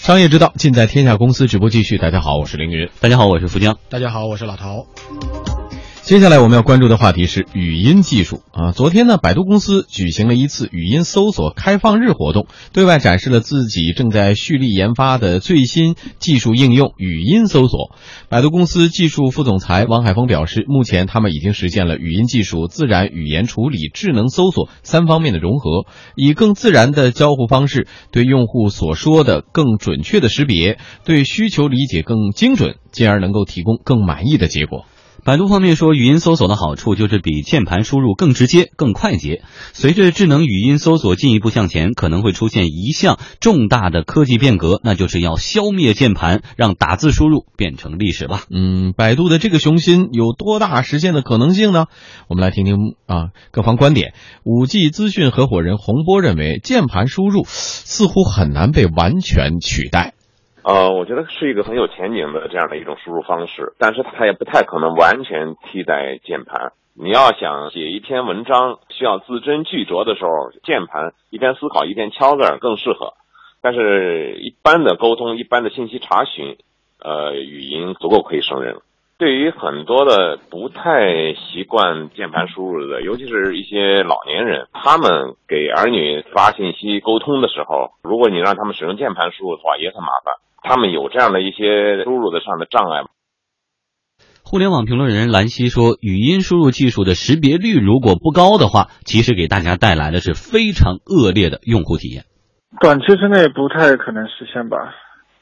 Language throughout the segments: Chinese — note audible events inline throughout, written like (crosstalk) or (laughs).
商业之道，尽在天下公司。直播继续，大家好，我是凌云。大家好，我是富江。大家好，我是老陶。接下来我们要关注的话题是语音技术啊。昨天呢，百度公司举行了一次语音搜索开放日活动，对外展示了自己正在蓄力研发的最新技术应用——语音搜索。百度公司技术副总裁王海峰表示，目前他们已经实现了语音技术、自然语言处理、智能搜索三方面的融合，以更自然的交互方式，对用户所说的更准确的识别，对需求理解更精准，进而能够提供更满意的结果。百度方面说，语音搜索的好处就是比键盘输入更直接、更快捷。随着智能语音搜索进一步向前，可能会出现一项重大的科技变革，那就是要消灭键盘，让打字输入变成历史吧。嗯，百度的这个雄心有多大实现的可能性呢？我们来听听啊各方观点。五 G 资讯合伙人洪波认为，键盘输入似乎很难被完全取代。呃，我觉得是一个很有前景的这样的一种输入方式，但是它也不太可能完全替代键盘。你要想写一篇文章需要字斟句酌的时候，键盘一边思考一边敲字更适合。但是，一般的沟通、一般的信息查询，呃，语音足够可以胜任。对于很多的不太习惯键盘输入的，尤其是一些老年人，他们给儿女发信息沟通的时候，如果你让他们使用键盘输入的话，也很麻烦。他们有这样的一些输入的上的障碍吗？互联网评论人兰溪说，语音输入技术的识别率如果不高的话，其实给大家带来的是非常恶劣的用户体验。短期之内不太可能实现吧？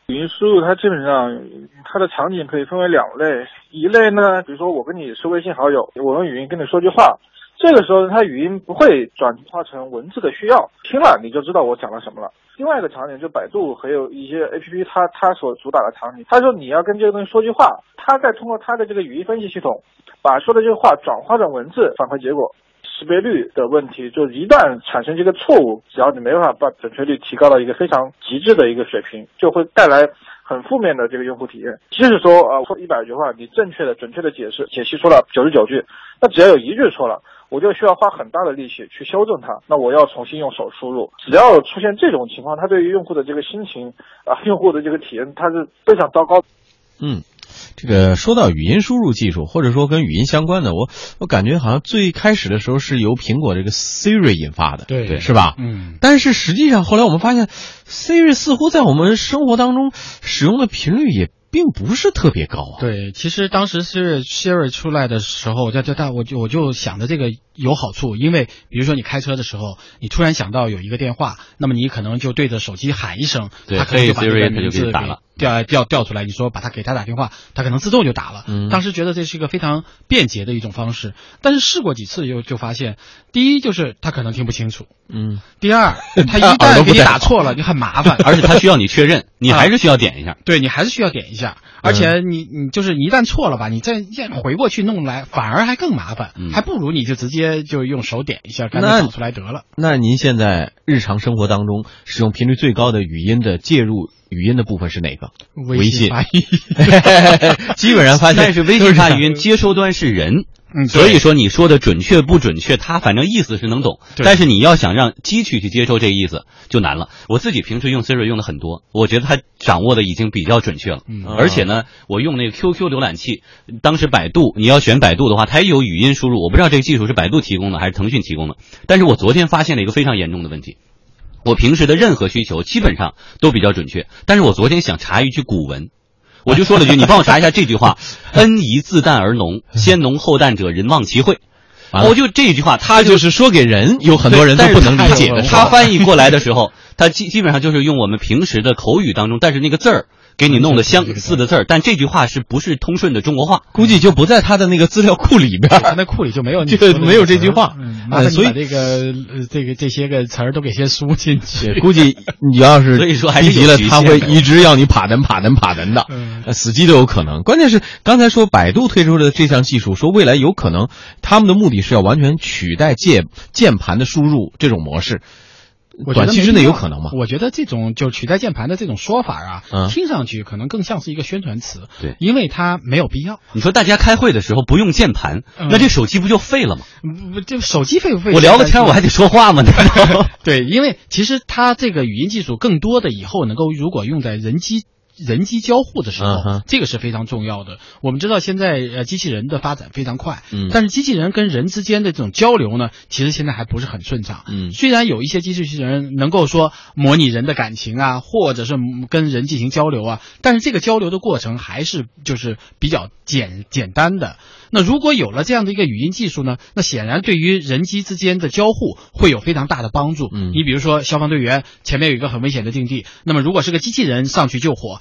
语音输入它基本上它的场景可以分为两类，一类呢，比如说我跟你是微信好友，我用语音跟你说句话。这个时候，它语音不会转化成文字的需要，听了你就知道我讲了什么了。另外一个场景就百度还有一些 A P P，它它所主打的场景，他说你要跟这个东西说句话，它再通过它的这个语音分析系统，把说的这个话转化成文字反馈结果。识别率的问题，就一旦产生这个错误，只要你没办法把准确率提高到一个非常极致的一个水平，就会带来很负面的这个用户体验。即使说啊，说一百句话，你正确的、准确的解释解析出了九十九句，那只要有一句错了。我就需要花很大的力气去修正它，那我要重新用手输入。只要出现这种情况，它对于用户的这个心情啊，用户的这个体验，它是非常糟糕。嗯，这个说到语音输入技术，或者说跟语音相关的，我我感觉好像最开始的时候是由苹果这个 Siri 引发的，对，是吧？嗯。但是实际上后来我们发现，Siri 似乎在我们生活当中使用的频率也。并不是特别高啊。对，其实当时是 Siri 出来的时候，在在大我就我就想着这个有好处，因为比如说你开车的时候，你突然想到有一个电话，那么你可能就对着手机喊一声，他可能就把这个名字打了。调调调出来，你说把他给他打电话，他可能自动就打了。嗯，当时觉得这是一个非常便捷的一种方式，但是试过几次又就发现，第一就是他可能听不清楚，嗯，第二他 (laughs) 一旦给你打错了，你很麻烦，(laughs) 而且他需要你确认，你 (laughs) 还是需要点一下，对你还是需要点一下，而且你你就是一旦错了吧，你再再回过去弄来，反而还更麻烦，还不如你就直接就用手点一下，干脆导出来得了。那您现在日常生活当中使用频率最高的语音的介入？语音的部分是哪个？微信 (laughs) (laughs) 基本上发现，但是微信发语音接收端是人，嗯，所以说你说的准确不准确，他反正意思是能懂，但是你要想让机器去接收这意思就难了。我自己平时用 Siri 用的很多，我觉得它掌握的已经比较准确了，嗯，而且呢，我用那个 QQ 浏览器，当时百度你要选百度的话，它也有语音输入，我不知道这个技术是百度提供的还是腾讯提供的，但是我昨天发现了一个非常严重的问题。我平时的任何需求基本上都比较准确，但是我昨天想查一句古文，我就说了句：“你帮我查一下这句话，(laughs) 恩宜自淡而浓，先浓后淡者，人忘其惠。”我就这句话，他就是说给人，有很多人都不能理解的。他翻译过来的时候，他基基本上就是用我们平时的口语当中，但是那个字儿。给你弄的相似的字儿，但这句话是不是通顺的中国话？估计就不在他的那个资料库里边，(laughs) 那库里就没有，(laughs) 就没有这句话。嗯所以这个这个这些个词儿都给先输进去。(laughs) 估计你要是所以说还急了，他会一直要你爬登爬登爬登的，死机都有可能。关键是刚才说百度推出的这项技术，说未来有可能他们的目的是要完全取代键键盘的输入这种模式。我觉得短期之内有可能吗？我觉得这种就取代键盘的这种说法啊，嗯听上去可能更像是一个宣传词，对因为它没有必要。你说大家开会的时候不用键盘，嗯那这手机不就废了吗？不不，这手机废不废？我聊个天我还得说话吗？(laughs) 对，因为其实它这个语音技术更多的以后能够如果用在人机。人机交互的时候，这个是非常重要的。我们知道现在呃机器人的发展非常快，嗯但是机器人跟人之间的这种交流呢，其实现在还不是很顺畅。嗯虽然有一些机器人能够说模拟人的感情啊，或者是跟人进行交流啊，但是这个交流的过程还是就是比较简简单的。那如果有了这样的一个语音技术呢，那显然对于人机之间的交互会有非常大的帮助。嗯你比如说消防队员前面有一个很危险的境地，那么如果是个机器人上去救火，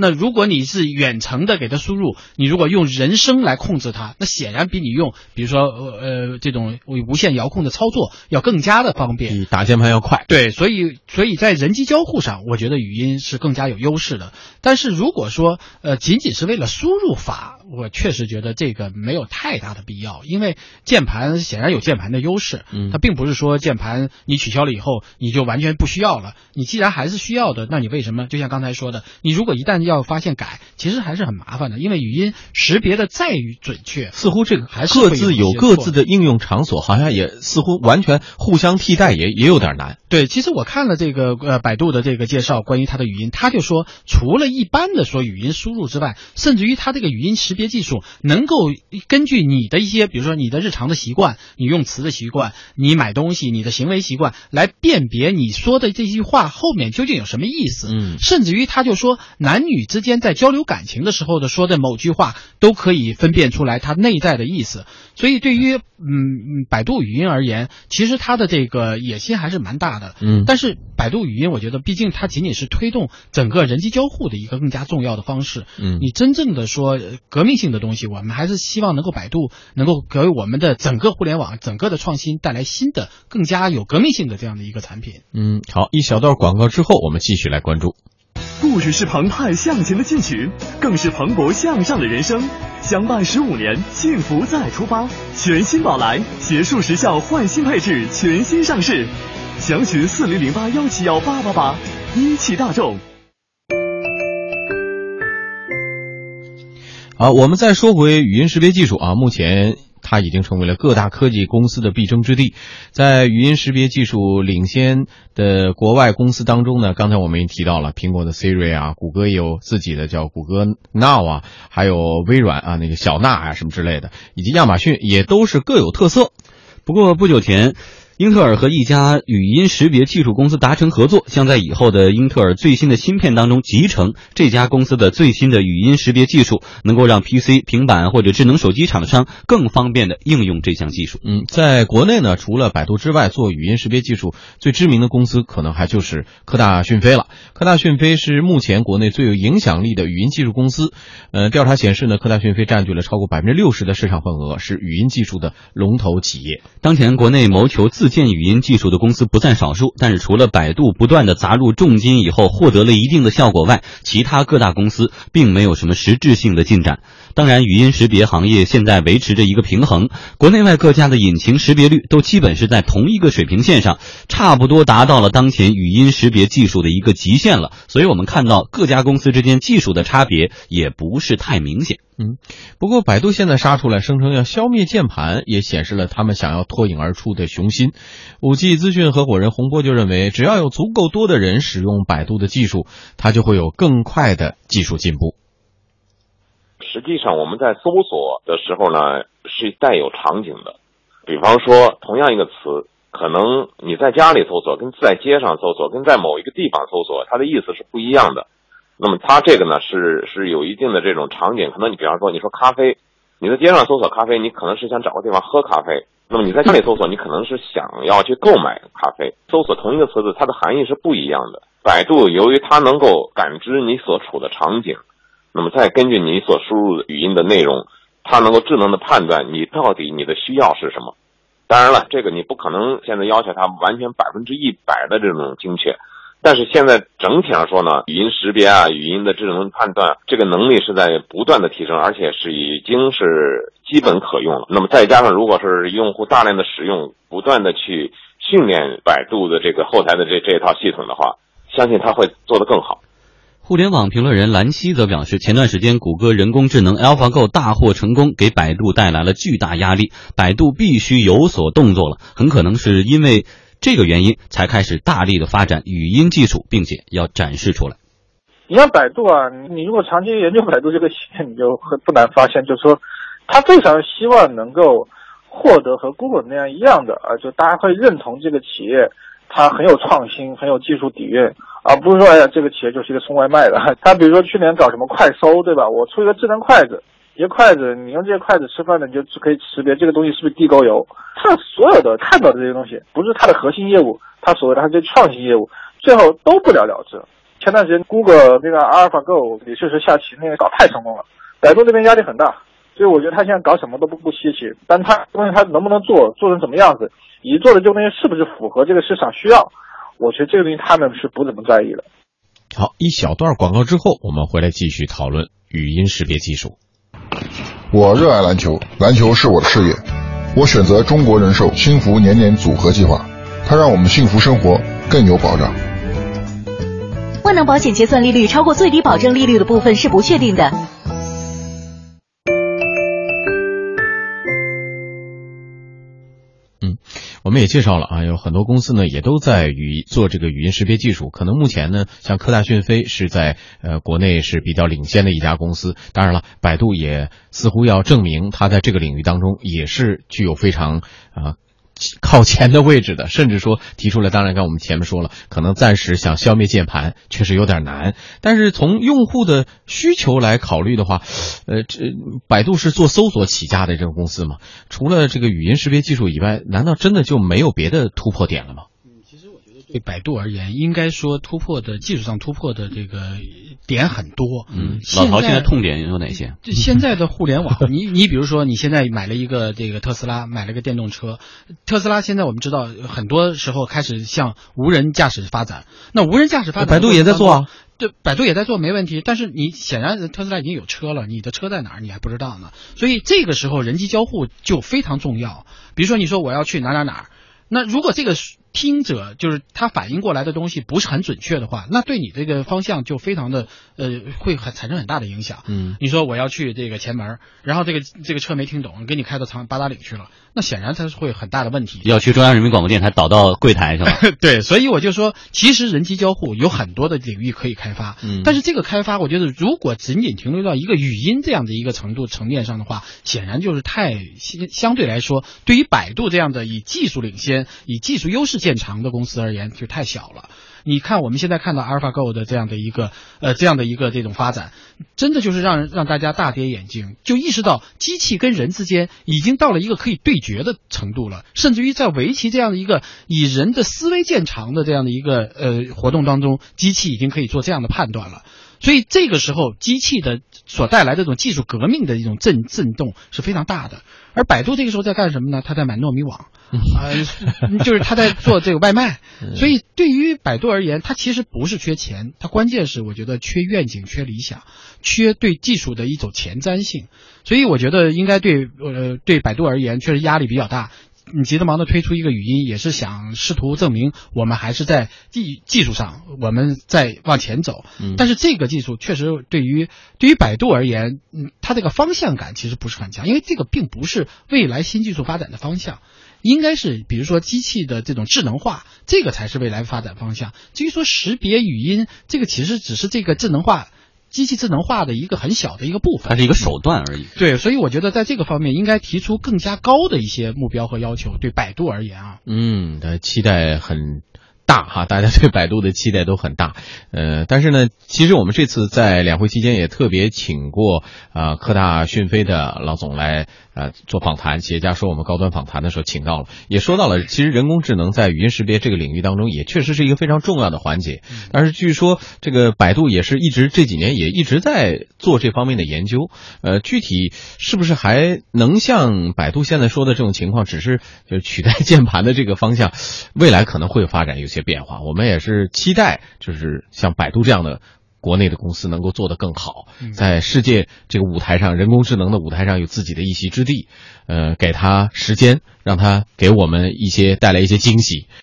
那如果你是远程的给它输入，你如果用人声来控制它，那显然比你用比如说呃呃这种无线遥控的操作要更加的方便。比打键盘要快。对，所以所以在人机交互上，我觉得语音是更加有优势的。但是如果说呃仅仅是为了输入法，我确实觉得这个没有太大的必要，因为键盘显然有键盘的优势，嗯它并不是说键盘你取消了以后你就完全不需要了。你既然还是需要的，那你为什么就像刚才说的，你如果一旦要发现改，其实还是很麻烦的，因为语音识别的再准确，似乎这个还是各自有各自的应用场所，好像也似乎完全互相替代也，也有点难。对，其实我看了这个呃百度的这个介绍，关于它的语音，他就说，除了一般的说语音输入之外，甚至于它这个语音识别技术能够根据你的一些，比如说你的日常的习惯、你用词的习惯、你买东西、你的行为习惯，来辨别你说的这句话后面究竟有什么意思。嗯甚至于他就说，男女之间在交流感情的时候的说的某句话，都可以分辨出来它内在的意思。所以对于嗯嗯百度语音而言，其实它的这个野心还是蛮大的。嗯但是百度语音，我觉得毕竟它仅仅是推动整个人机交互的一个更加重要的方式。嗯你真正的说呃革命性的东西，我们还是希望能够百度能够给我们的整个互联网、整个的创新带来新的、更加有革命性的这样的一个产品。嗯，好，一小段广告之后，我们继续来关注。不只是澎湃向前的进取，更是蓬勃向上的人生。相伴十五年，幸福再出发。全新宝来结束时效换新配置，全新上市。详询四零零八幺七幺八八八。一汽大众。好，我们再说回语音识别技术啊，目前它已经成为了各大科技公司的必争之地。在语音识别技术领先的国外公司当中呢，刚才我们也提到了苹果的 Siri 啊，谷歌也有自己的叫谷歌 Now 啊，还有微软啊那个小娜啊什么之类的，以及亚马逊也都是各有特色。不过不久前，英特尔和一家语音识别技术公司达成合作，将在以后的英特尔最新的芯片当中集成这家公司的最新的语音识别技术，能够让 PC、平板或者智能手机厂商更方便的应用这项技术。嗯，在国内呢，除了百度之外，做语音识别技术最知名的公司，可能还就是科大讯飞了。科大讯飞是目前国内最有影响力的语音技术公司。呃，调查显示呢，科大讯飞占据了超过百分之六十的市场份额，是语音技术的龙头企业。当前国内谋求自建语音技术的公司不在少数，但是除了百度不断的砸入重金以后获得了一定的效果外，其他各大公司并没有什么实质性的进展。当然，语音识别行业现在维持着一个平衡，国内外各家的引擎识别率都基本是在同一个水平线上，差不多达到了当前语音识别技术的一个极限了。所以我们看到各家公司之间技术的差别也不是太明显。嗯，不过百度现在杀出来，声称要消灭键盘，也显示了他们想要脱颖而出的雄心。五 G 资讯合伙人洪波就认为，只要有足够多的人使用百度的技术，它就会有更快的技术进步。实际上，我们在搜索的时候呢，是带有场景的。比方说，同样一个词，可能你在家里搜索，跟在街上搜索，跟在某一个地方搜索，它的意思是不一样的。那么它这个呢，是是有一定的这种场景。可能你比方说，你说咖啡，你在街上搜索咖啡，你可能是想找个地方喝咖啡；那么你在家里搜索，你可能是想要去购买咖啡。搜索同一个词字，它的含义是不一样的。百度由于它能够感知你所处的场景。那么再根据你所输入的语音的内容，它能够智能的判断你到底你的需要是什么。当然了，这个你不可能现在要求它完全百分之一百的这种精确，但是现在整体上说呢，语音识别啊、语音的智能判断这个能力是在不断的提升，而且是已经是基本可用了。那么再加上如果是用户大量的使用，不断的去训练百度的这个后台的这这套系统的话，相信它会做得更好。互联网评论人兰溪则表示，前段时间谷歌人工智能 AlphaGo 大获成功，给百度带来了巨大压力，百度必须有所动作了。很可能是因为这个原因，才开始大力的发展语音技术，并且要展示出来。你像百度啊，你如果长期研究百度这个企业，你就很不难发现，就是说，他非常希望能够获得和 Google 那样一样的啊，就大家会认同这个企业。它很有创新，很有技术底蕴，而不是说，哎呀，这个企业就是一个送外卖的。他比如说去年搞什么快搜，对吧？我出一个智能筷子，一筷子，你用这些筷子吃饭呢，你就可以识别这个东西是不是地沟油。它所有的看到的这些东西，不是它的核心业务，它所谓的它这创新业务，最后都不了了之。前段时间，Google 那个 AlphaGo 也确实下棋，那个搞太成功了，百度这边压力很大。所以我觉得他现在搞什么都不不稀奇，但他东西他能不能做，做成什么样子，以及做的这个东西是不是符合这个市场需要，我觉得这个东西他们是不怎么在意的。好，一小段广告之后，我们回来继续讨论语音识别技术。我热爱篮球，篮球是我的事业，我选择中国人寿幸福年年组合计划，它让我们幸福生活更有保障。万能保险结算利率超过最低保证利率的部分是不确定的。我们也介绍了啊，有很多公司呢也都在语做这个语音识别技术。可能目前呢，像科大讯飞是在呃国内是比较领先的一家公司。当然了，百度也似乎要证明它在这个领域当中也是具有非常啊。靠前的位置的，甚至说提出来。当然，刚我们前面说了，可能暂时想消灭键盘确实有点难。但是从用户的需求来考虑的话，呃，这百度是做搜索起家的这个公司嘛？除了这个语音识别技术以外，难道真的就没有别的突破点了吗？对百度而言，应该说突破的技术上突破的这个点很多。嗯，老陶现在痛点有哪些？就现在的互联网，你你比如说，你现在买了一个这个特斯拉，买了个电动车，特斯拉现在我们知道很多时候开始向无人驾驶发展。那无人驾驶发展，百度也在做啊。对，百度也在做，没问题。但是你显然特斯拉已经有车了，你的车在哪儿你还不知道呢。所以这个时候人机交互就非常重要。比如说你说我要去哪哪哪，那如果这个。听者就是他反应过来的东西不是很准确的话，那对你这个方向就非常的呃会很产生很大的影响。嗯，你说我要去这个前门，然后这个这个车没听懂，给你开到长八达岭去了，那显然它是会有很大的问题。要去中央人民广播电台导到柜台是吧？(laughs) 对，所以我就说，其实人机交互有很多的领域可以开发。嗯，但是这个开发，我觉得如果仅仅停留到一个语音这样的一个程度层面上的话，显然就是太相相对来说，对于百度这样的以技术领先、以技术优势见长的公司。而言就太小了。你看我们现在看到 AlphaGo 的这样的一个呃这样的一个这种发展，真的就是让人让大家大跌眼镜，就意识到机器跟人之间已经到了一个可以对决的程度了。甚至于在围棋这样的一个以人的思维见长的这样的一个呃活动当中，机器已经可以做这样的判断了。所以这个时候，机器的所带来的这种技术革命的一种震震动是非常大的。而百度这个时候在干什么呢？他在买糯米网，啊，(laughs) 就是他在做这个外卖。(laughs) 所以对于百度而言，它其实不是缺钱，它关键是我觉得缺愿景、缺理想、缺对技术的一种前瞻性。所以我觉得应该对呃对百度而言，确实压力比较大。你急着忙的推出一个语音，也是想试图证明我们还是在技技术上，我们在往前走。嗯但是这个技术确实对于对于百度而言，嗯，它这个方向感其实不是很强，因为这个并不是未来新技术发展的方向，应该是比如说机器的这种智能化，这个才是未来发展方向。至于说识别语音，这个其实只是这个智能化。机器智能化的一个很小的一个部分，它是一个手段而已。对，所以我觉得在这个方面应该提出更加高的一些目标和要求。对百度而言啊，嗯，的期待很。大哈，大家对百度的期待都很大，呃，但是呢，其实我们这次在两会期间也特别请过啊科大讯飞的老总来呃做访谈，企业家说我们高端访谈的时候请到了，也说到了，其实人工智能在语音识别这个领域当中也确实是一个非常重要的环节，但是据说这个百度也是一直这几年也一直在做这方面的研究，呃，具体是不是还能像百度现在说的这种情况，只是就取代键盘的这个方向，未来可能会发展有些。变化，我们也是期待，就是像百度这样的国内的公司能够做得更好，在世界这个舞台上，人工智能的舞台上有自己的一席之地。呃，给他时间，让他给我们一些带来一些惊喜。